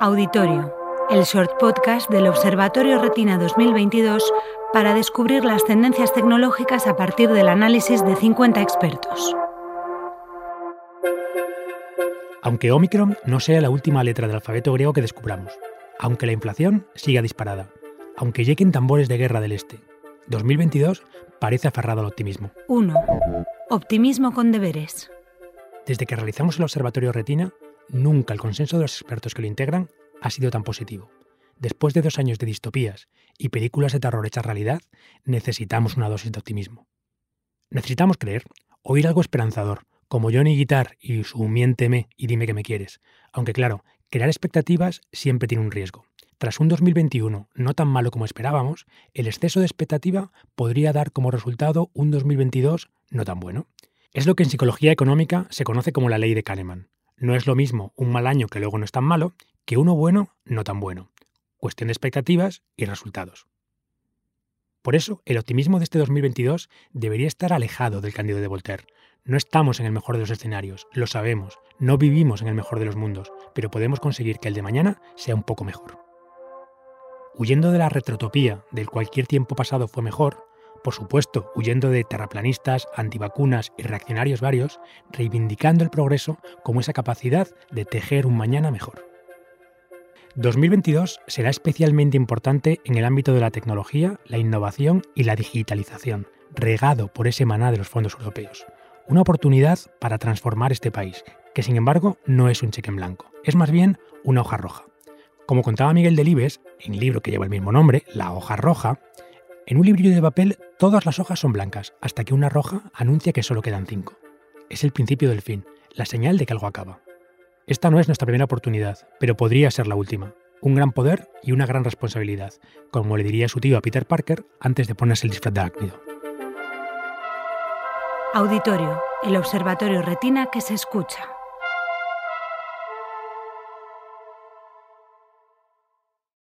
Auditorio, el short podcast del Observatorio Retina 2022 para descubrir las tendencias tecnológicas a partir del análisis de 50 expertos. Aunque Omicron no sea la última letra del alfabeto griego que descubramos, aunque la inflación siga disparada, aunque lleguen tambores de guerra del este, 2022 parece aferrado al optimismo. 1. Optimismo con deberes. Desde que realizamos el Observatorio Retina, nunca el consenso de los expertos que lo integran ha sido tan positivo. Después de dos años de distopías y películas de terror hechas realidad, necesitamos una dosis de optimismo. Necesitamos creer, oír algo esperanzador, como Johnny Guitar y su miénteme y dime que me quieres. Aunque claro, crear expectativas siempre tiene un riesgo. Tras un 2021 no tan malo como esperábamos, el exceso de expectativa podría dar como resultado un 2022 no tan bueno. Es lo que en psicología económica se conoce como la ley de Kahneman. No es lo mismo un mal año que luego no es tan malo que uno bueno no tan bueno. Cuestión de expectativas y resultados. Por eso, el optimismo de este 2022 debería estar alejado del Cándido de Voltaire. No estamos en el mejor de los escenarios, lo sabemos, no vivimos en el mejor de los mundos, pero podemos conseguir que el de mañana sea un poco mejor. Huyendo de la retrotopía del cualquier tiempo pasado fue mejor, por supuesto, huyendo de terraplanistas, antivacunas y reaccionarios varios, reivindicando el progreso como esa capacidad de tejer un mañana mejor. 2022 será especialmente importante en el ámbito de la tecnología, la innovación y la digitalización, regado por ese maná de los fondos europeos. Una oportunidad para transformar este país, que sin embargo no es un cheque en blanco, es más bien una hoja roja. Como contaba Miguel Delibes, en el libro que lleva el mismo nombre, La hoja roja, en un librillo de papel todas las hojas son blancas, hasta que una roja anuncia que solo quedan cinco. Es el principio del fin, la señal de que algo acaba. Esta no es nuestra primera oportunidad, pero podría ser la última. Un gran poder y una gran responsabilidad, como le diría su tío a Peter Parker antes de ponerse el disfraz de ácnido. Auditorio, el observatorio retina que se escucha.